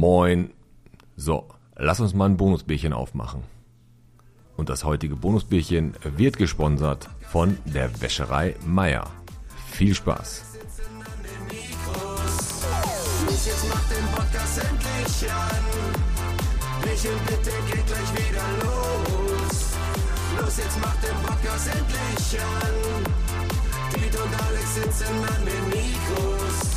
Moin. So, lass uns mal ein Bonusbierchen aufmachen. Und das heutige Bonusbierchen wird gesponsert von der Wäscherei Meier. Viel Spaß. Jetzt macht den Podcast endlich an. Michel, bitte geht gleich wieder los. Los, jetzt macht den Podcast endlich an. Piet und Alex sitzen an den Mikros.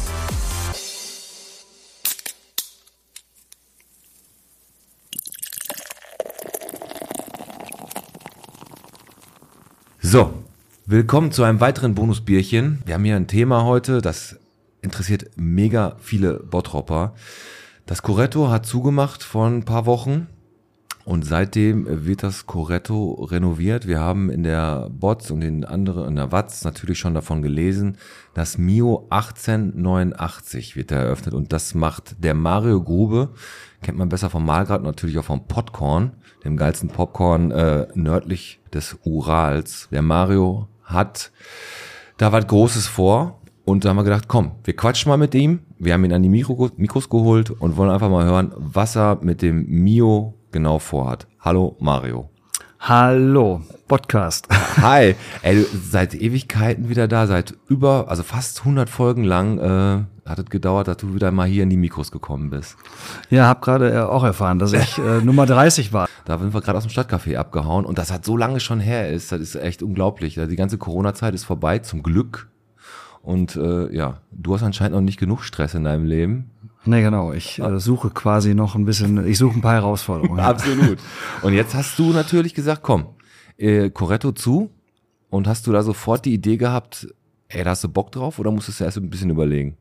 Willkommen zu einem weiteren Bonusbierchen. Wir haben hier ein Thema heute, das interessiert mega viele Bottropper. Das Coretto hat zugemacht vor ein paar Wochen und seitdem wird das Coretto renoviert. Wir haben in der Bots und in anderen, in der Watz natürlich schon davon gelesen. Das Mio 1889 wird eröffnet und das macht der Mario Grube, kennt man besser vom Malgrad natürlich auch vom Popcorn, dem geilsten Popcorn äh, nördlich des Urals. Der Mario hat da was Großes vor und da haben wir gedacht, komm, wir quatschen mal mit ihm. Wir haben ihn an die Mikro Mikros geholt und wollen einfach mal hören, was er mit dem Mio genau vorhat. Hallo Mario. Hallo, Podcast. Hi, ey, du seit Ewigkeiten wieder da, seit über, also fast 100 Folgen lang äh, hat es gedauert, dass du wieder mal hier in die Mikros gekommen bist. Ja, hab gerade äh, auch erfahren, dass ich äh, Nummer 30 war. Da sind wir gerade aus dem Stadtcafé abgehauen und das hat so lange schon her ist, das ist echt unglaublich. Die ganze Corona-Zeit ist vorbei, zum Glück. Und äh, ja, du hast anscheinend noch nicht genug Stress in deinem Leben. Nee, genau. Ich äh, suche quasi noch ein bisschen, ich suche ein paar Herausforderungen. Absolut. Und jetzt hast du natürlich gesagt, komm, äh, Coretto zu. Und hast du da sofort die Idee gehabt, ey, da hast du Bock drauf oder musstest du erst ein bisschen überlegen?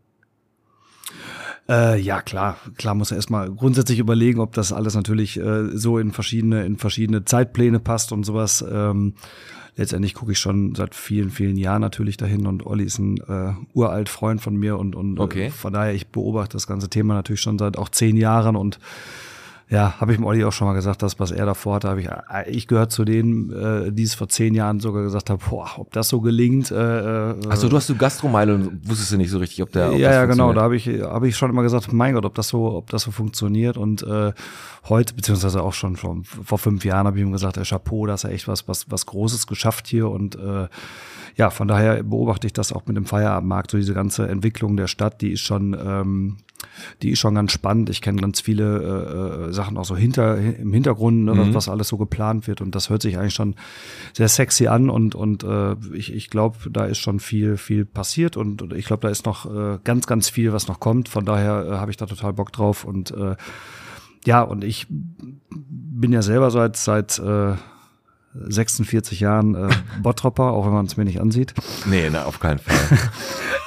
Äh, ja, klar, klar muss er erstmal grundsätzlich überlegen, ob das alles natürlich äh, so in verschiedene, in verschiedene Zeitpläne passt und sowas. Ähm, letztendlich gucke ich schon seit vielen, vielen Jahren natürlich dahin und Olli ist ein äh, uralt Freund von mir und, und Okay. äh, von daher, ich beobachte das ganze Thema natürlich schon seit auch zehn Jahren und ja, habe ich dem Olli auch schon mal gesagt, das, was er davor hatte, habe ich, äh, ich gehört zu denen, äh, die es vor zehn Jahren sogar gesagt haben, boah, ob das so gelingt. Äh, äh, Also du hast du Gastromeile und wusstest du nicht so richtig, ob der ob ja, das ja, genau. Da habe ich, habe ich schon immer gesagt, mein Gott, ob das so, ob das so funktioniert. Und äh, heute, beziehungsweise auch schon vor, vor fünf Jahren, habe ich ihm gesagt, der Chapeau, da ist er echt was, was, was Großes geschafft hier. Und äh, ja, von daher beobachte ich das auch mit dem Feierabendmarkt. So diese ganze Entwicklung der Stadt, die ist schon, ähm, die ist schon ganz spannend. Ich kenne ganz viele äh, äh, Sachen auch so hinter im Hintergrund, ne, was, was alles so geplant wird. Und das hört sich eigentlich schon sehr sexy an. Und und äh, ich, ich glaube, da ist schon viel viel passiert. Und, und ich glaube, da ist noch äh, ganz ganz viel, was noch kommt. Von daher äh, habe ich da total Bock drauf. Und äh, ja, und ich bin ja selber seit seit äh, 46 Jahren äh, Bottropper, auch wenn man es mir nicht ansieht. Nee, na, auf keinen Fall.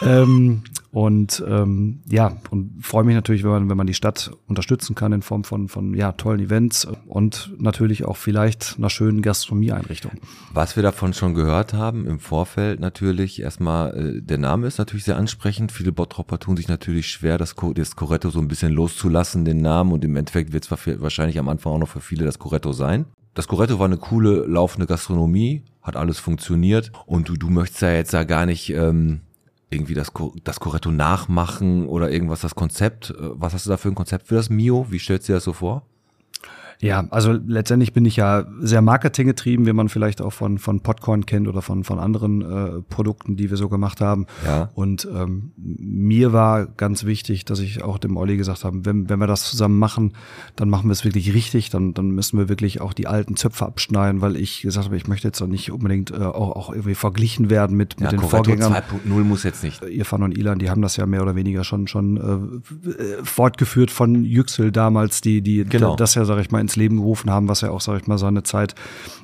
Ähm, und ähm, ja, und freue mich natürlich, wenn man, wenn man die Stadt unterstützen kann in Form von, von ja, tollen Events und natürlich auch vielleicht einer schönen Gastronomieeinrichtung. Was wir davon schon gehört haben im Vorfeld natürlich, erstmal, äh, der Name ist natürlich sehr ansprechend. Viele Bottropper tun sich natürlich schwer, das, das Coretto so ein bisschen loszulassen, den Namen. Und im Endeffekt wird es wahrscheinlich am Anfang auch noch für viele das Coretto sein. Das Coretto war eine coole, laufende Gastronomie, hat alles funktioniert. Und du, du möchtest ja jetzt ja gar nicht ähm, irgendwie das, das Coretto nachmachen oder irgendwas, das Konzept. Äh, Was hast du da für ein Konzept für das Mio? Wie stellst du dir das so vor? Ja, also letztendlich bin ich ja sehr marketinggetrieben, wie man vielleicht auch von, von Popcorn kennt oder von, von anderen äh, Produkten, die wir so gemacht haben. Ja. Und ähm, mir war ganz wichtig, dass ich auch dem Olli gesagt habe, wenn, wenn wir das zusammen machen, dann machen wir es wirklich richtig, dann, dann müssen wir wirklich auch die alten Zöpfe abschneiden, weil ich gesagt habe, ich möchte jetzt auch nicht unbedingt äh, auch, auch irgendwie verglichen werden mit, mit Ja, den Coretto Vorgängern. 2.0 muss jetzt nicht. Irfan und Ilan, die haben das ja mehr oder weniger schon schon äh, äh, fortgeführt von Yüksel damals, die die Genau. das ja sage ich mal ins Leben gerufen haben, was ja auch sage ich mal seine Zeit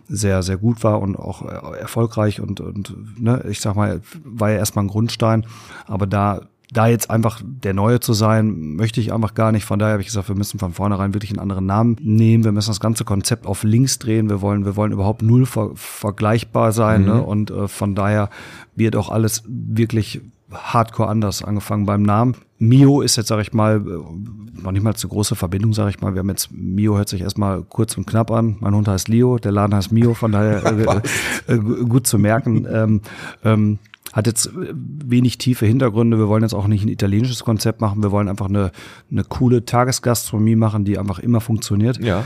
sehr sehr gut war und auch äh, erfolgreich und und ne, ich sag mal war ja erstmal ein Grundstein, aber da da jetzt einfach der Neue zu sein, möchte ich einfach gar nicht. Von daher habe ich gesagt, wir müssen von vornherein wirklich einen anderen Namen nehmen. Wir müssen das ganze Konzept auf links drehen. Wir wollen, wir wollen überhaupt null ver vergleichbar sein. Ne? Und äh, von daher wird auch alles wirklich hardcore anders angefangen beim Namen. Mio ist jetzt, sag ich mal, äh, noch nicht mal zu große Verbindung, sag ich mal. Wir haben jetzt, Mio hört sich erstmal kurz und knapp an. Mein Hund heißt Leo, der Laden heißt Mio, von daher äh, äh, gut zu merken. Ähm, ähm, hat jetzt äh, wenig tiefe Hintergründe. Wir wollen jetzt auch nicht ein italienisches Konzept machen. Wir wollen einfach eine, eine coole Tagesgastronomie machen, die einfach immer funktioniert. Ja.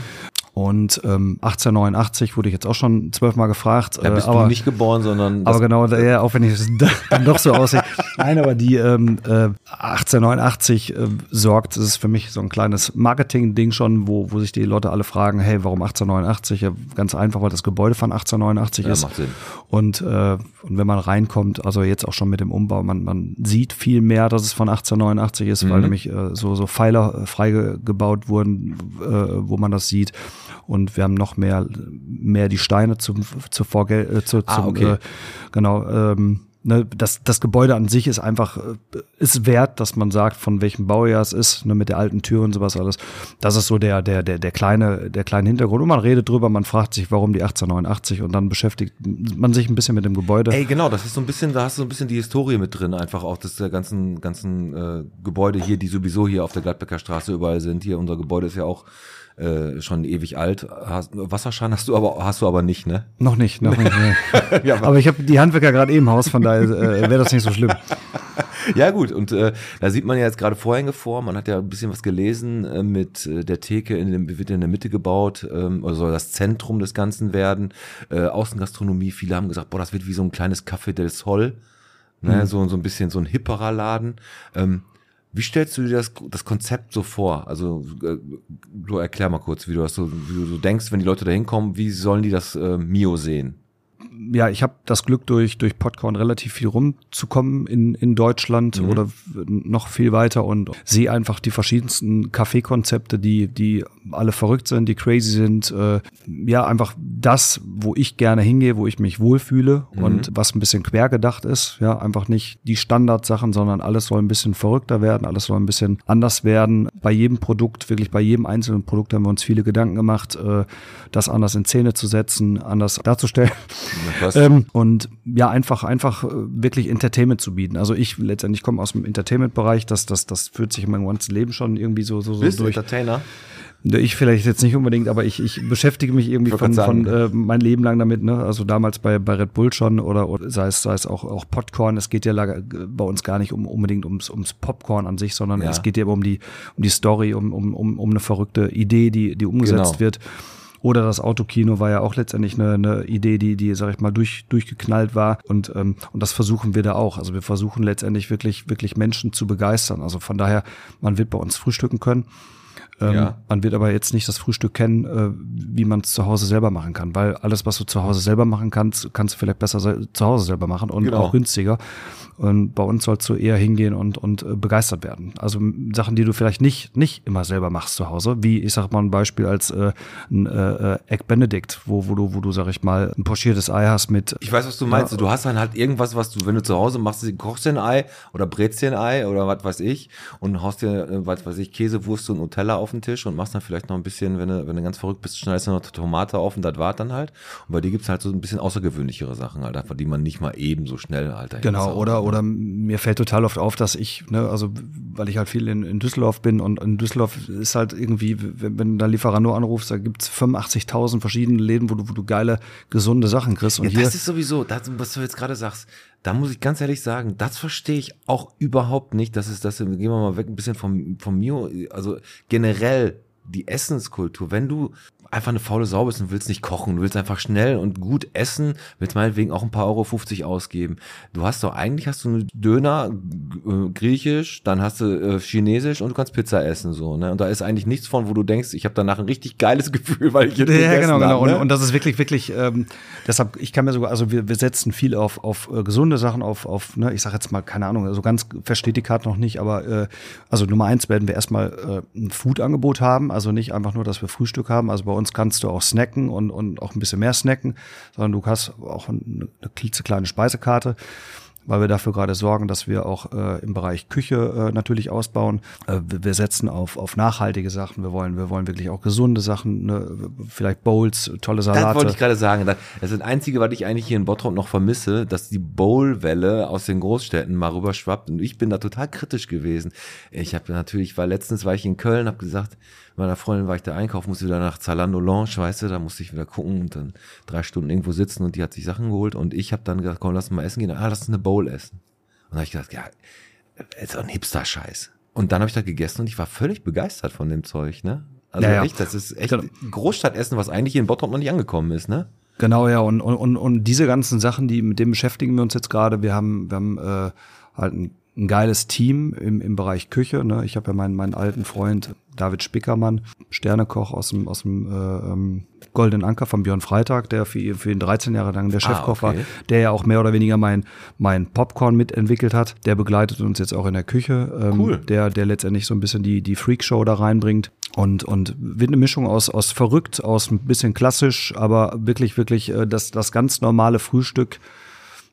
Und ähm, 1889 wurde ich jetzt auch schon zwölfmal gefragt. Da bist äh, aber, du nicht geboren, sondern aber genau, ja, auch wenn ich es dann doch so aussehe. Nein, aber die ähm, äh, 1889 äh, sorgt, das ist für mich so ein kleines Marketing-Ding schon, wo, wo sich die Leute alle fragen, hey, warum 1889? Ja, ganz einfach, weil das Gebäude von 1889 Ja, ist. macht Sinn. Und, äh, und wenn man reinkommt, also jetzt auch schon mit dem Umbau, man, man sieht viel mehr, dass es von 1889 ist, weil nämlich äh, so, so Pfeiler äh, freigebaut wurden, äh, wo man das sieht. Und wir haben noch mehr, mehr die Steine zum, zu Vorgel äh, zu, Ah, zum, okay. äh, genau, ähm, ne, das, das Gebäude an sich ist einfach, äh, ist wert, dass man sagt, von welchem Baujahr es ist, ne, mit der alten Tür und sowas alles. Das ist so der, der, der, der kleine, der kleine Hintergrund. Und man redet drüber, man fragt sich, warum die 1889 und dann beschäftigt man sich ein bisschen mit dem Gebäude. Ey, genau, das ist so ein bisschen, da hast du so ein bisschen die Historie mit drin, einfach auch des der ganzen, ganzen äh, Gebäude hier, die sowieso hier auf der Gladbecker Straße überall sind. Hier, unser Gebäude ist ja auch äh, schon ewig alt. Hast, Wasserschein hast du aber hast du aber nicht, ne? Noch nicht, noch nicht. Nee. Ja, aber- aber ich habe die Handwerker gerade eben im Haus, von daher äh, wäre das nicht so schlimm. Ja gut, und äh, da sieht man ja jetzt gerade Vorhänge vor. Man hat ja ein bisschen was gelesen äh, mit äh, der Theke in dem, wird in der Mitte gebaut, ähm, oder soll das Zentrum des Ganzen werden. Äh, Außengastronomie, viele haben gesagt, boah, das wird wie so ein kleines Café del Sol, ne? so, so ein bisschen so ein hipperer Laden. Ähm, wie stellst du dir das, das Konzept so vor? Also äh, du erklär mal kurz, wie du das so, wie du so denkst, wenn die Leute da hinkommen, wie sollen die das äh, Mio sehen? Ja, ich habe das Glück, durch, durch Podcorn relativ viel rumzukommen in, in Deutschland Mhm. oder noch viel weiter und sehe einfach die verschiedensten Kaffeekonzepte, die, die alle verrückt sind, die crazy sind. Äh, ja, einfach das, wo ich gerne hingehe, wo ich mich wohlfühle Mhm. und was ein bisschen quer gedacht ist. Ja, einfach nicht die Standardsachen, sondern alles soll ein bisschen verrückter werden, alles soll ein bisschen anders werden. Bei jedem Produkt, wirklich bei jedem einzelnen Produkt haben wir uns viele Gedanken gemacht, äh, das anders in Szene zu setzen, anders darzustellen. Ähm, und ja, einfach, einfach äh, wirklich Entertainment zu bieten. Also ich letztendlich komme aus dem Entertainment-Bereich, das, das, das führt sich in meinem ganzen Leben schon irgendwie so, so, so Bist du durch. Entertainer? Ich vielleicht jetzt nicht unbedingt, aber ich, ich beschäftige mich irgendwie Ich von, wollte von äh, mein Leben lang damit, ne? Also damals bei, bei Red Bull schon oder, oder sei es, sei es auch, auch Popcorn. Es geht ja la- bei uns gar nicht um unbedingt ums, ums Popcorn an sich, sondern Ja. es geht ja um die, um die Story, um, um, um, um eine verrückte Idee, die, die umgesetzt Genau. wird. Oder das Autokino war ja auch letztendlich eine, eine Idee, die, die, sag ich mal, durch, durchgeknallt war. Und, ähm, und das versuchen wir da auch. Also wir versuchen letztendlich wirklich, wirklich Menschen zu begeistern. Also von daher, man wird bei uns frühstücken können. Ähm, Ja. Man wird aber jetzt nicht das Frühstück kennen, äh, wie man es zu Hause selber machen kann, weil alles, was du zu Hause selber machen kannst, kannst du vielleicht besser se zu Hause selber machen und Genau. auch günstiger. Und bei uns sollst du eher hingehen und, und äh, begeistert werden. Also Sachen, die du vielleicht nicht, nicht immer selber machst zu Hause, wie ich sag mal ein Beispiel als äh, ein äh, äh, Egg Benedict, wo, wo du, wo du, sag ich mal, ein pochiertes Ei hast mit Ich weiß, was du meinst. Du hast dann halt irgendwas, was du, wenn du zu Hause machst, kochst dir ein Ei oder brätst dir ein Ei oder was weiß ich und haust dir, äh, was weiß ich, Käsewurst und Nutella auf den Tisch und machst dann vielleicht noch ein bisschen, wenn du, wenn du ganz verrückt bist, schneidest du noch Tomate auf und das war dann halt. Und bei dir gibt's halt so ein bisschen außergewöhnlichere Sachen halt, einfach, die man nicht mal eben so schnell halt Genau, oder, ne? oder mir fällt total oft auf, dass ich, ne, also weil ich halt viel in, in Düsseldorf bin und in Düsseldorf ist halt irgendwie, wenn, wenn du da Lieferando anrufst, da gibt's 85.000 verschiedene Läden, wo du, wo du geile, gesunde Sachen kriegst. Und Ja, hier, das ist sowieso, das, was du jetzt gerade sagst, da muss ich ganz ehrlich sagen, das verstehe ich auch überhaupt nicht. Das ist das, gehen wir mal weg ein bisschen vom, vom Mio, also generell die Essenskultur. Wenn du einfach eine faule Sau bist und willst nicht kochen, du willst einfach schnell und gut essen, willst meinetwegen auch ein paar Euro 50 ausgeben. Du hast doch, eigentlich hast du einen Döner, äh, griechisch, dann hast du äh, chinesisch und du kannst Pizza essen, so, ne? Und da ist eigentlich nichts von, wo du denkst, ich habe danach ein richtig geiles Gefühl, weil ich jetzt Ja, genau, genau. hab, Und, ne? und das ist wirklich, wirklich, ähm, deshalb, ich kann mir sogar, also wir, wir setzen viel auf, auf äh, gesunde Sachen, auf, auf, ne, ich sag jetzt mal, keine Ahnung, also ganz versteht die Karte noch nicht, aber äh, also Nummer eins werden wir erstmal äh, ein Food-Angebot haben, also nicht einfach nur, dass wir Frühstück haben. Also bei uns kannst du auch snacken und, und auch ein bisschen mehr snacken, sondern du hast auch eine, eine klitzekleine Speisekarte weil wir dafür gerade sorgen, dass wir auch äh, im Bereich Küche äh, natürlich ausbauen. Äh, wir, setzen auf, auf nachhaltige Sachen. Wir wollen, wir wollen wirklich auch gesunde Sachen, ne? vielleicht Bowls, tolle Das wollte Salate. ich gerade sagen. Das das ist das Einzige, was ich eigentlich hier in Bottrop noch vermisse, dass die Bowl-Welle aus den Großstädten mal rüberschwappt. Und ich bin da total kritisch gewesen. Ich habe natürlich, weil letztens war ich in Köln, habe gesagt, meiner Freundin war ich da einkaufen, musste wieder nach Zalando Lounge, weißt du, da musste ich wieder gucken und dann drei Stunden irgendwo sitzen und die hat sich Sachen geholt und ich habe dann gesagt, komm, lass mal essen gehen. Ah, das ist eine Bowl essen. Und dann habe ich gedacht, ja, ist doch ein Hipster-Scheiß. Und dann habe ich da gegessen und ich war völlig begeistert von dem Zeug, ne? Also Ja, echt, das ist echt Genau. Großstadtessen, was eigentlich hier in Bottrop noch nicht angekommen ist, ne? Genau, ja, und, und, und, und diese ganzen Sachen, die mit dem beschäftigen wir uns jetzt gerade. Wir haben, wir haben äh, halt ein, ein geiles Team im, im Bereich Küche. Ne? Ich habe ja meinen, meinen alten Freund David Spickermann, Sternekoch aus dem, aus dem äh, ähm, Golden Anker von Björn Freitag, der für, ihn- für ihn 13 Jahre lang der Chefkoch okay. war, der ja auch mehr oder weniger mein, mein Popcorn mitentwickelt hat. Der begleitet uns jetzt auch in der Küche. Ähm, Cool. Der, der letztendlich so ein bisschen die, die Freakshow da reinbringt. Und, und wird eine Mischung aus, aus verrückt, aus ein bisschen klassisch, aber wirklich, wirklich äh, das, das ganz normale Frühstück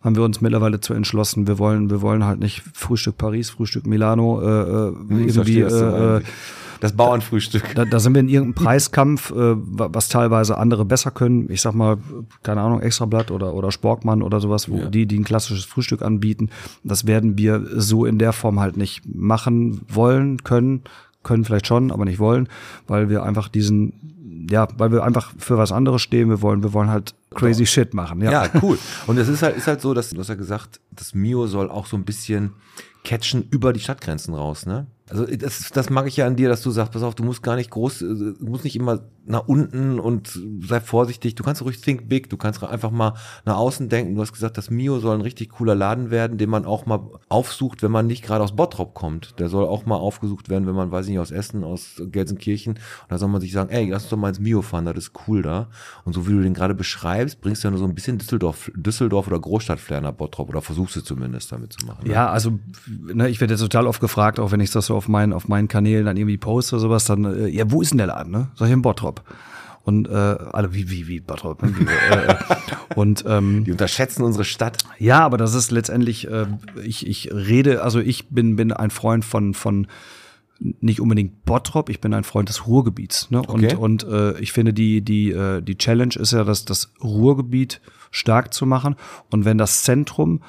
haben wir uns mittlerweile zu entschlossen. Wir wollen, wir wollen halt nicht Frühstück Paris, Frühstück Milano, äh, äh, Ich irgendwie, äh, äh, das Bauernfrühstück. da, da sind wir in irgendeinem Preiskampf, äh, wa- was teilweise andere besser können. Ich sag mal, keine Ahnung, Extrablatt oder, oder Sporkmann oder sowas, wo Ja. die, die ein klassisches Frühstück anbieten. Das werden wir so in der Form halt nicht machen wollen, können, können vielleicht schon, aber nicht wollen, weil wir einfach diesen, ja, weil wir einfach für was anderes stehen. Wir wollen, wir wollen halt crazy shit machen. Ja, Ja, cool. Und es ist halt, ist halt so, dass du hast ja gesagt, das Mio soll auch so ein bisschen catchen über die Stadtgrenzen raus, ne? Also das, das mag ich ja an dir, dass du sagst, pass auf, du musst gar nicht groß, äh, du musst nicht immer nach unten und sei vorsichtig. Du kannst ruhig think big, du kannst einfach mal nach außen denken. Du hast gesagt, das Mio soll ein richtig cooler Laden werden, den man auch mal aufsucht, wenn man nicht gerade aus Bottrop kommt. Der soll auch mal aufgesucht werden, wenn man, weiß ich nicht, aus Essen, aus Gelsenkirchen. Und da soll man sich sagen, ey, lass uns doch mal ins Mio fahren, das ist cool da. Und so wie du den gerade beschreibst, bringst du ja nur so ein bisschen Düsseldorf, Düsseldorf oder Großstadtflair nach Bottrop oder versuchst du zumindest damit zu machen. ne? Ja, also ne, ich werde jetzt total oft gefragt, auch wenn ich das so auf meinen auf meinen Kanälen dann irgendwie poste oder sowas, dann äh, ja, wo ist denn der Laden? Ne? Sag ich in Bottrop. Und äh, alle wie wie wie Bottrop. ne? Wie, äh, und ähm, Die unterschätzen unsere Stadt. ja, aber das ist letztendlich, äh, ich, ich rede, also ich bin, bin ein Freund von, von nicht unbedingt Bottrop, ich bin ein Freund des Ruhrgebiets. Ne? Okay. Und, und äh, ich finde, die, die, äh, die Challenge ist ja, dass das Ruhrgebiet stark zu machen. Und wenn das Zentrum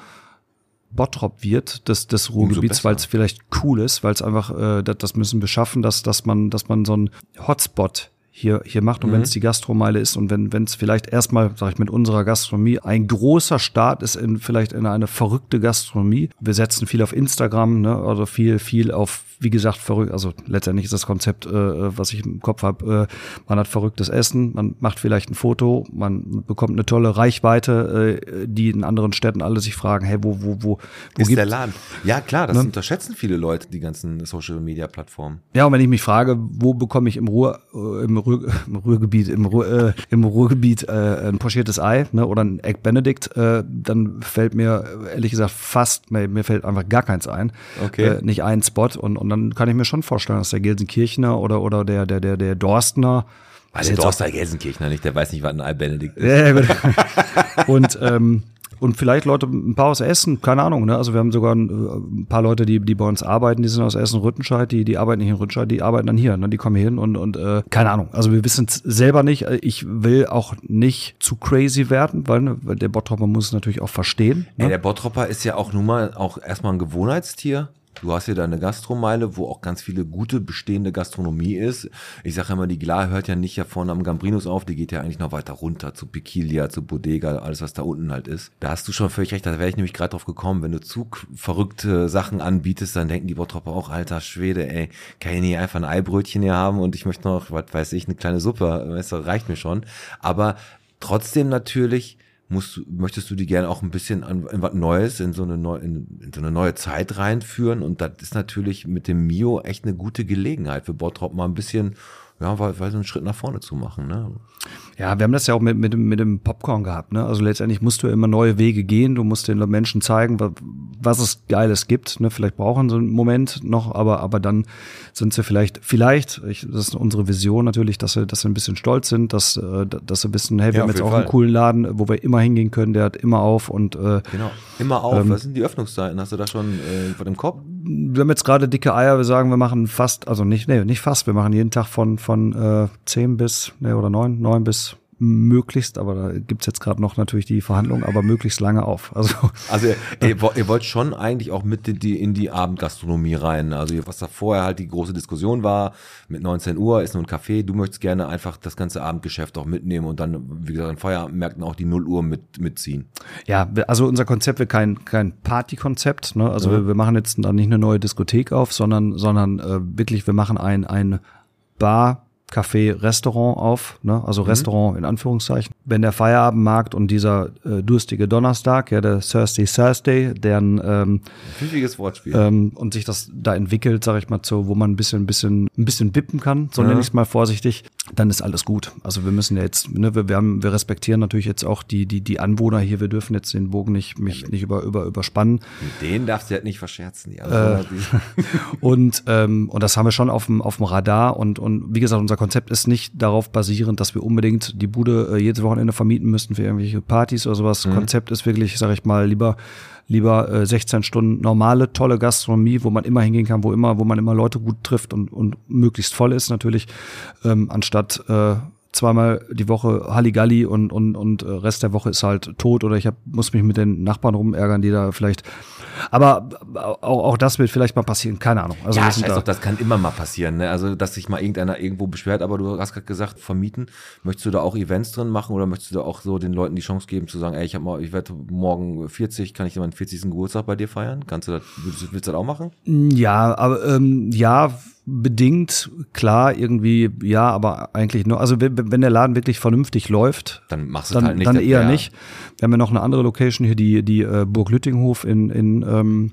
Bottrop wird, des, des Ruhrgebiets, weil es vielleicht cool ist, weil es einfach, äh, das, das müssen wir schaffen, dass, dass man, dass man so einen Hotspot hier, hier macht und wenn es die Gastromeile ist und wenn wenn es vielleicht erstmal, sage ich mit unserer Gastronomie, ein großer Start ist in vielleicht in eine verrückte Gastronomie. Wir setzen viel auf Instagram, ne, also viel, viel auf, wie gesagt, verrückt, also letztendlich ist das Konzept, äh, was ich im Kopf habe, äh, man hat verrücktes Essen, man macht vielleicht ein Foto, man bekommt eine tolle Reichweite, äh, die in anderen Städten alle sich fragen, hey, wo, wo, wo, wo Ist der Laden. Ja, klar, das Ne? unterschätzen viele Leute, die ganzen Social Media Plattformen. Ja, und wenn ich mich frage, wo bekomme ich im Ruhr, äh, im, Ruhr, im Ruhrgebiet, im, Ruhr, äh, im Ruhrgebiet äh, ein pochiertes Ei ne, oder ein Egg Benedict, dann fällt mir ehrlich gesagt fast, mir, mir fällt einfach gar keins ein. Okay. Nicht ein Spot. Und, und dann kann ich mir schon vorstellen, dass der Gelsenkirchener oder, oder der, der, der, der Dorstner Also der Dorster Gelsenkirchner nicht, der weiß nicht, was ein Albbenedikt ist. und, ähm, und vielleicht Leute, ein paar aus Essen, keine Ahnung, ne? Also wir haben sogar ein, äh, ein paar Leute, die, die bei uns arbeiten, die sind aus Essen Rüttenscheid, die, die arbeiten nicht in Rüttenscheid, die arbeiten dann hier, ne? Die kommen hier hin und, und äh, keine Ahnung. Also wir wissen es selber nicht. Ich will auch nicht zu crazy werden, weil, ne, der Bottropper muss es natürlich auch verstehen. Ey, Ne? der Bottropper ist ja auch nun mal auch erstmal ein Gewohnheitstier. Du hast hier deine Gastromeile, wo auch ganz viele gute bestehende Gastronomie ist. Ich sage immer, die Glar hört ja nicht ja vorne am Gambrinus auf, die geht ja eigentlich noch weiter runter zu Piquilia, zu Bodega, alles was da unten halt ist. Da hast du schon völlig recht, da wäre ich nämlich gerade drauf gekommen. Wenn du zu verrückte Sachen anbietest, dann denken die Bottropper auch, alter Schwede, ey, kann ich nicht einfach ein Eibrötchen hier haben und ich möchte noch, was weiß ich, eine kleine Suppe, weißt du, reicht mir schon. Aber trotzdem natürlich musst möchtest du die gerne auch ein bisschen an, in was Neues, in so eine neue, in, in so eine neue Zeit reinführen. Und das ist natürlich mit dem Mio echt eine gute Gelegenheit für Bottrop mal ein bisschen, ja, weil, weil so einen Schritt nach vorne zu machen. Ne? Ja, wir haben das ja auch mit, mit, dem, mit dem Popcorn gehabt. Ne? Also letztendlich musst du immer neue Wege gehen. Du musst den Menschen zeigen, wa- was es Geiles gibt. Ne? Vielleicht brauchen sie einen Moment noch, aber, aber dann sind sie vielleicht, vielleicht, ich, das ist unsere Vision natürlich, dass sie, dass sie ein bisschen stolz sind, dass, äh, dass sie wissen, hey, wir Ja, haben jetzt auch einen Fall. coolen Laden, wo wir immer hingehen können, der hat immer auf und äh, Genau. Immer auf. was sind die Öffnungszeiten? Hast du da schon äh, vor dem Kopf? Wir haben jetzt gerade dicke Eier, wir sagen, wir machen fast, also nicht, nee, nicht fast, wir machen jeden Tag von, von äh, 10 bis, nee, oder 9, 9 bis möglichst, aber da gibt's jetzt gerade noch natürlich die Verhandlungen, aber möglichst lange auf. Also, Also ihr, wo- ihr wollt schon eigentlich auch mit in die, in die Abendgastronomie rein. Also was da vorher halt die große Diskussion war, mit 19 Uhr ist nur ein Café, du möchtest gerne einfach das ganze Abendgeschäft auch mitnehmen und dann, wie gesagt, in Feierabendmärkten auch die 0 Uhr mit, mitziehen. ja, also unser Konzept wird kein, kein Partykonzept. Ne? Also wir, wir machen jetzt da nicht eine neue Diskothek auf, sondern, sondern äh, wirklich, wir machen ein, ein Bar, Café, Restaurant auf, ne? also Restaurant in Anführungszeichen. Wenn der Feierabendmarkt und dieser äh, durstige Donnerstag, ja, der Thursday Thursday, deren ähm, Pfiffiges Wortspiel. ähm, und sich das da entwickelt, sage ich mal, so, wo man ein bisschen, ein bisschen, ein bisschen wippen kann, so nenne ich es mal vorsichtig, dann ist alles gut. Also wir müssen ja jetzt, ne, wir, wir, haben, wir respektieren natürlich jetzt auch die, die, die Anwohner hier, wir dürfen jetzt den Bogen nicht, mich nicht über, über, überspannen. Mit denen darfst du halt nicht verscherzen. Die Äh, Und, ähm, und das haben wir schon auf dem, auf dem Radar. Und, und wie gesagt, unser Konzept ist nicht darauf basierend, dass wir unbedingt die Bude äh, jedes Wochenende vermieten müssten für irgendwelche Partys oder sowas. Konzept ist wirklich, sage ich mal, lieber lieber äh, 16 Stunden normale, tolle Gastronomie, wo man immer hingehen kann, wo immer, wo man immer Leute gut trifft und, und möglichst voll ist natürlich, ähm, anstatt äh, zweimal die Woche Halligalli und, und, und äh, Rest der Woche ist halt tot oder ich hab, muss mich mit den Nachbarn rumärgern, die da vielleicht. Aber auch, auch das wird vielleicht mal passieren, keine Ahnung. Also ja, scheiß da. doch, das kann immer mal passieren. Ne? Also, dass sich mal irgendeiner irgendwo beschwert, aber du hast gerade gesagt, vermieten. Möchtest du da auch Events drin machen oder möchtest du da auch so den Leuten die Chance geben zu sagen, ey, ich hab mal, ich werde morgen 40, kann ich meinen 40. Geburtstag bei dir feiern? Kannst du das, willst, du- willst du das auch machen? Ja, aber ähm, ja, bedingt, klar, irgendwie, ja, aber eigentlich nur, also wenn, der Laden wirklich vernünftig läuft, Dann machst du dann, es halt nicht. dann eher wär- nicht. Wir haben ja noch eine andere Location hier, die, die äh, Burg Lüttinghof in, in, ähm,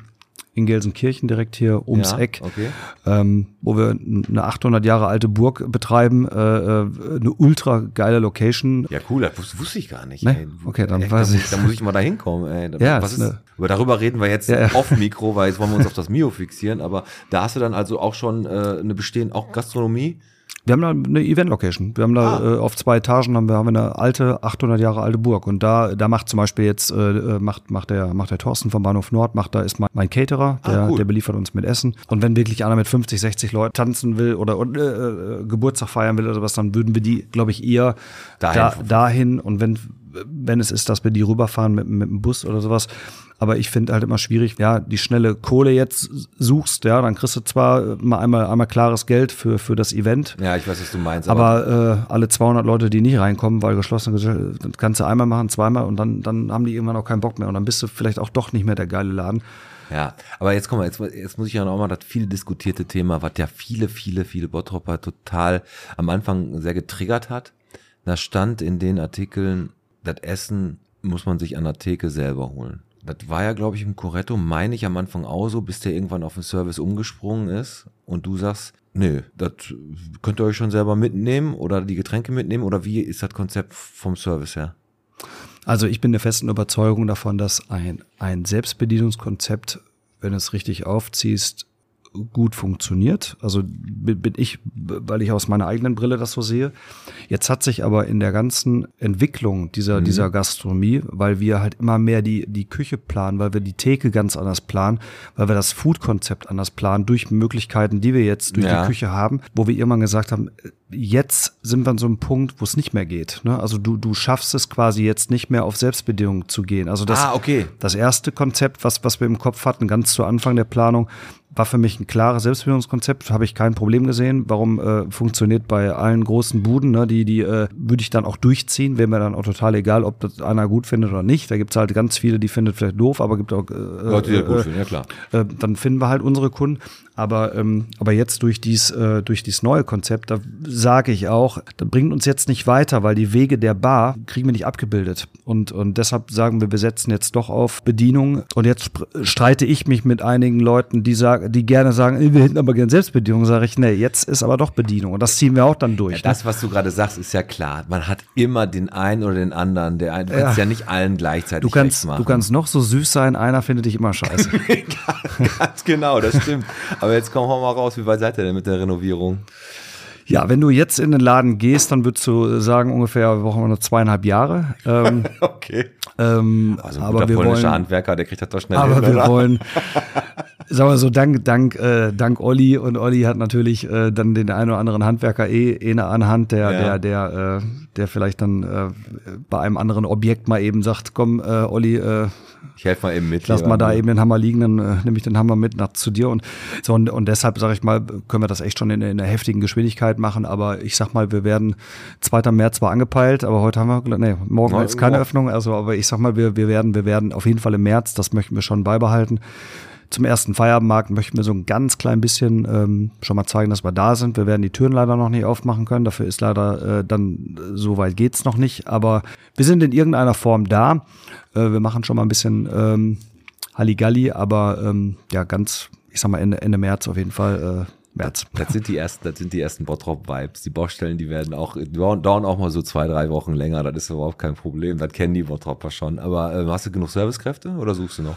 in Gelsenkirchen, direkt hier ums Ja, Eck, okay. ähm, wo wir eine 800 Jahre alte Burg betreiben, äh, äh, eine ultra geile Location. Ja, cool, das wusste, ich gar nicht. Ne? Ey. Okay, dann Ey, weiß da, ich. muss- Da muss ich mal da hinkommen. Ey. Ja, Was ist über darüber reden wir jetzt ja. off Mikro, weil jetzt wollen wir uns auf das Mio fixieren. Aber da hast du dann also auch schon äh, eine bestehende, auch Gastronomie. Wir haben da eine Event-Location. Wir haben da Ah. äh, auf zwei Etagen haben wir, haben wir eine alte, 800 Jahre alte Burg. Und da, da macht zum Beispiel jetzt, äh, macht, macht der, macht der Thorsten vom Bahnhof Nord, macht da ist mein, mein Caterer, der, Ah, cool. der beliefert uns mit Essen. Und wenn wirklich einer mit 50, 60 Leuten tanzen will oder äh, äh, Geburtstag feiern will oder was, dann würden wir die, glaube ich, eher Dahin da, dahin. Und wenn, wenn es ist, dass wir die rüberfahren mit, mit dem Bus oder sowas. Aber ich finde halt immer schwierig, ja, die schnelle Kohle jetzt suchst, ja, dann kriegst du zwar mal einmal, einmal klares Geld für, für das Event. Ja, ich weiß, was du meinst. Aber äh, alle 200 Leute, die nicht reinkommen, weil geschlossene Gesellschaft, das kannst du einmal machen, zweimal und dann, dann haben die irgendwann auch keinen Bock mehr und dann bist du vielleicht auch doch nicht mehr der geile Laden. Ja, aber jetzt komm mal, jetzt, jetzt muss ich ja noch mal das viel diskutierte Thema, was ja viele, viele, viele Bottropper total am Anfang sehr getriggert hat. Da stand in den Artikeln, das Essen muss man sich an der Theke selber holen. Das war ja, glaube ich, im Corretto, meine ich am Anfang auch so, bis der irgendwann auf den Service umgesprungen ist und du sagst, nö, das könnt ihr euch schon selber mitnehmen oder die Getränke mitnehmen oder wie ist das Konzept vom Service her? Also ich bin der festen Überzeugung davon, dass ein, ein Selbstbedienungskonzept, wenn es richtig aufziehst, gut funktioniert. Also bin ich, weil ich aus meiner eigenen Brille das so sehe. Jetzt hat sich aber in der ganzen Entwicklung dieser, dieser Gastronomie, weil wir halt immer mehr die, die Küche planen, weil wir die Theke ganz anders planen, weil wir das Food-Konzept anders planen, durch Möglichkeiten, die wir jetzt durch Ja. die Küche haben, wo wir irgendwann gesagt haben, jetzt sind wir an so einem Punkt, wo es nicht mehr geht. Ne? Also du, du schaffst es quasi jetzt nicht mehr auf Selbstbedienung zu gehen. Also das, Ah, okay. das erste Konzept, was, was wir im Kopf hatten, ganz zu Anfang der Planung, war für mich ein klares Selbstbedienungskonzept, habe ich kein Problem gesehen. Warum äh, funktioniert bei allen großen Buden, ne, die, die äh, würde ich dann auch durchziehen, wäre mir dann auch total egal, ob das einer gut findet oder nicht. Da gibt's halt ganz viele, die findet vielleicht doof, aber gibt auch äh, Leute, die das gut äh, finden, ja klar. äh, dann finden wir halt unsere Kunden. Aber, ähm, aber jetzt durch dies, äh, durch dieses neue Konzept, da sage ich auch, das bringt uns jetzt nicht weiter, weil die Wege der Bar kriegen wir nicht abgebildet. Und, und deshalb sagen wir, wir setzen jetzt doch auf Bedienung. Und jetzt streite ich mich mit einigen Leuten, die sagen, die gerne sagen, "Ey, wir hätten aber gerne Selbstbedienung. Sage ich, nee, jetzt ist aber doch Bedienung. Und das ziehen wir auch dann durch. Ja, das, was du gerade sagst, ist ja klar. Man hat immer den einen oder den anderen. Der ein, du kannst ja nicht allen gleichzeitig du kannst, machen. du kannst noch so süß sein, einer findet dich immer scheiße. Ganz genau, das stimmt. Aber jetzt komm hau mal raus, wie weit seid ihr denn mit der Renovierung? Ja, wenn du jetzt in den Laden gehst, dann würdest du sagen, ungefähr, wir brauchen noch zweieinhalb Jahre. Ähm, Okay. ähm, Also ein aber wir polnischer wollen, Handwerker, der kriegt das doch schnell aber hin, wir wollen, Sagen wir so, dank, dank, äh, dank Olli und Olli hat natürlich äh, dann den einen oder anderen Handwerker eh, eh eine Anhand, der, Ja. der, der, äh, der vielleicht dann äh, bei einem anderen Objekt mal eben sagt, komm, äh, Olli, äh, Ich helfe mal eben mit. lass mal da eben den Hammer liegen, dann äh, nehme ich den Hammer mit nach zu dir und so und, und deshalb sage ich mal, können wir das echt schon in, in einer heftigen Geschwindigkeit machen, aber ich sag mal, wir werden 2. März zwar angepeilt, aber heute haben wir, nee, morgen Morgen- ist keine morgen. Öffnung, also aber ich sag mal, wir, wir werden, wir werden auf jeden Fall im März, das möchten wir schon beibehalten. Zum ersten Feierabendmarkt möchten wir so ein ganz klein bisschen ähm, schon mal zeigen, dass wir da sind. Wir werden die Türen leider noch nicht aufmachen können. Dafür ist leider äh, dann äh, so weit geht's noch nicht. Aber wir sind in irgendeiner Form da. Äh, wir machen schon mal ein bisschen ähm, Halligalli, aber ähm, ja, ganz, ich sag mal Ende, Ende März auf jeden Fall. Äh, März. Das sind die ersten, das sind die ersten Bottrop-Vibes. Die Baustellen, die werden auch, dauern auch mal so zwei, drei Wochen länger. Das ist überhaupt kein Problem. Das kennen die Bottropper schon. Aber äh, hast du genug Servicekräfte oder suchst du noch?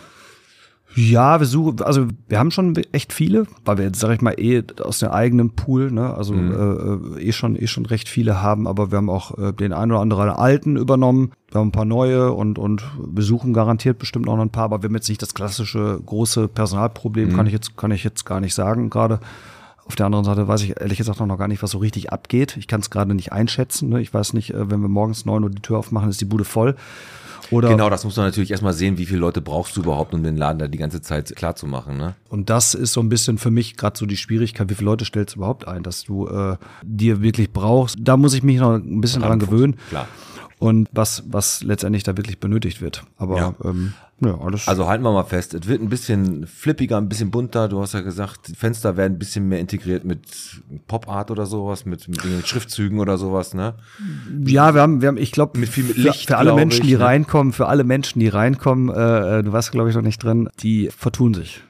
Ja, wir suchen, also wir haben schon echt viele, weil wir jetzt, sag ich mal, eh aus dem eigenen Pool, ne, also äh, eh schon eh schon recht viele haben, aber wir haben auch äh, den einen oder anderen alten übernommen, wir haben ein paar neue und und wir suchen garantiert bestimmt auch noch ein paar, aber wir haben jetzt nicht das klassische große Personalproblem, kann ich jetzt kann ich jetzt gar nicht sagen gerade. Auf der anderen Seite weiß ich ehrlich gesagt auch noch gar nicht, was so richtig abgeht. Ich kann es gerade nicht einschätzen. Ne? Ich weiß nicht, äh, wenn wir morgens neun Uhr die Tür aufmachen, ist die Bude voll. Oder Genau, das muss man natürlich erstmal sehen, wie viele Leute brauchst du überhaupt, um den Laden da die ganze Zeit klar zu machen. Ne? Und das ist so ein bisschen für mich gerade so die Schwierigkeit, wie viele Leute stellst du überhaupt ein, dass du äh, dir wirklich brauchst. Da muss ich mich noch ein bisschen dran gewöhnen. Klar. Und was, was letztendlich da wirklich benötigt wird. Aber Ja. ähm, ja, alles. Also halten wir mal fest, es wird ein bisschen flippiger, ein bisschen bunter. Du hast ja gesagt, die Fenster werden ein bisschen mehr integriert mit Pop-Art oder sowas, mit, mit Schriftzügen oder sowas, ne? ja, wir haben, wir haben, ich glaube, Mit viel mit für, Licht, für alle glaub Menschen, ich, die ne? reinkommen, für alle Menschen, die reinkommen, äh, äh, du warst, glaube ich, noch nicht drin, die vertun sich.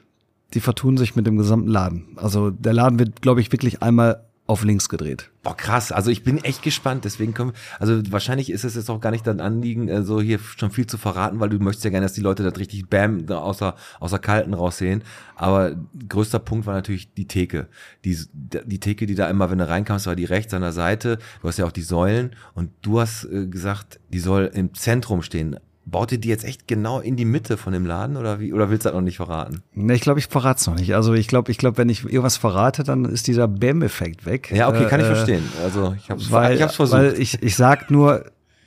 Die vertun sich mit dem gesamten Laden. Also der Laden wird, glaube ich, wirklich einmal auf links gedreht. Boah, krass. Also ich bin echt gespannt. Deswegen können wir, also wahrscheinlich ist es jetzt auch gar nicht dein Anliegen, äh, so hier schon viel zu verraten, weil du möchtest ja gerne, dass die Leute das richtig bam außer, außer Kalten raussehen. Aber größter Punkt war natürlich die Theke. Die, die Theke, die da immer, wenn du reinkamst, war die rechts an der Seite. Du hast ja auch die Säulen und du hast äh, gesagt, die soll im Zentrum stehen. Baut ihr die jetzt echt genau in die Mitte von dem Laden oder wie? Oder willst du das noch nicht verraten? Ne, ich glaube, ich verrate es noch nicht. Also ich glaube, ich glaube, wenn ich irgendwas verrate, dann ist dieser Bam-Effekt weg. Ja, okay, kann ich Äh, verstehen. Also ich ich hab's versucht. weil ich, ich sag nur,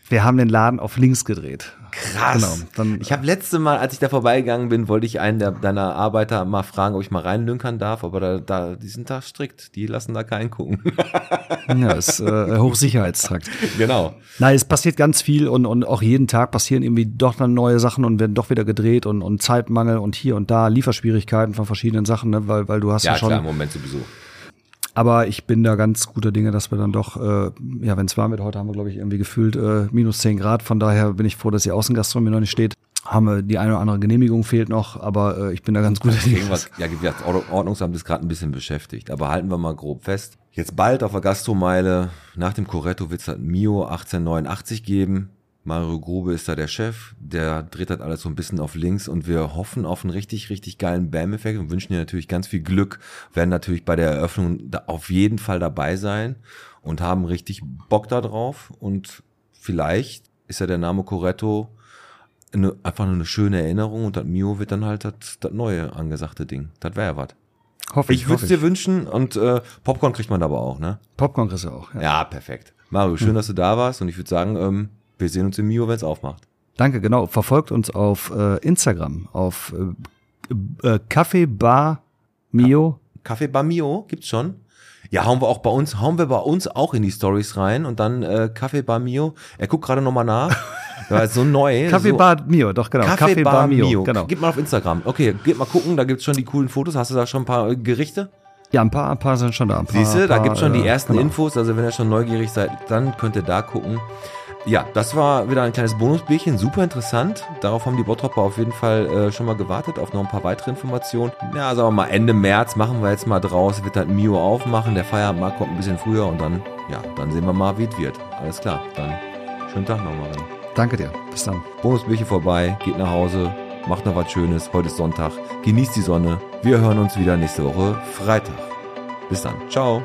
wir haben den Laden auf links gedreht. Krass. Genau, dann- ich habe letzte Mal, als ich da vorbeigegangen bin, wollte ich einen der, deiner Arbeiter mal fragen, ob ich mal reinlünkern darf, aber da, da, die sind da strikt. Die lassen da keinen gucken. Ja, ist äh, Hochsicherheitstrakt. genau. Nein, es passiert ganz viel und, und auch jeden Tag passieren irgendwie doch dann neue Sachen und werden doch wieder gedreht und, und Zeitmangel und hier und da Lieferschwierigkeiten von verschiedenen Sachen, ne? weil, weil du hast ja, Ja, schon. klar, im Moment sowieso. Aber ich bin da ganz guter Dinge, dass wir dann doch, äh, ja, wenn es warm wird, heute haben wir, glaube ich, irgendwie gefühlt äh, minus 10 Grad. Von daher bin ich froh, dass die Außengastronomie noch nicht steht. Haben wir die eine oder andere Genehmigung fehlt noch, aber äh, ich bin da ganz guter Dinge. Irgendwas, ja, wie gesagt, Ordnung- Ordnungsamt ist gerade ein bisschen beschäftigt. Aber halten wir mal grob fest. Jetzt bald auf der Gastromeile, nach dem Corretto wird es halt Mio 1889 geben. Mario Grube ist da der Chef, der dreht das alles so ein bisschen auf links und wir hoffen auf einen richtig, richtig geilen Bam-Effekt und wünschen dir natürlich ganz viel Glück, werden natürlich bei der Eröffnung auf jeden Fall dabei sein und haben richtig Bock da drauf und vielleicht ist ja der Name Corretto eine, einfach nur eine schöne Erinnerung und das Mio wird dann halt das, das neue angesagte Ding. Das wäre ja was. Hoffe Ich würde es dir wünschen und äh, Popcorn kriegt man aber auch, ne? Popcorn kriegst du auch. Ja. Ja, perfekt. Mario, schön, dass du da warst und ich würde sagen, ähm, wir sehen uns im Mio, wenn es aufmacht. Danke, genau. Verfolgt uns auf äh, Instagram, auf äh, äh, Kaffee Bar Mio. Kaffee Bar Mio gibt's schon. Ja, hauen wir auch bei uns, hauen wir bei uns auch in die Stories rein und dann äh, Kaffee Bar Mio. Er guckt gerade nochmal nach. Ja, so neu. Kaffee so, Bar Mio, doch genau. Kaffee, Bar, Mio. Genau. Gib mal auf Instagram. Okay, geht mal gucken, da gibt's schon die coolen Fotos. Hast du da schon ein paar äh, Gerichte? Ja, ein paar, ein paar sind schon da. Siehst du, da gibt's schon die äh, ersten genau. Infos. Also wenn ihr schon neugierig seid, dann könnt ihr da gucken. Ja, das war wieder ein kleines Bonusbierchen, super interessant. Darauf haben die Bottropper auf jeden Fall äh, schon mal gewartet, auf noch ein paar weitere Informationen. Ja, sagen wir mal, Ende März machen wir jetzt mal draus, wird halt Mio aufmachen, der Feierabendmarkt kommt ein bisschen früher und dann, ja, dann sehen wir mal, wie es wird. Alles klar, dann schönen Tag nochmal. Danke dir. Bis dann. Bonusbierchen vorbei, geht nach Hause, macht noch was Schönes, heute ist Sonntag, genießt die Sonne. Wir hören uns wieder nächste Woche Freitag. Bis dann, ciao.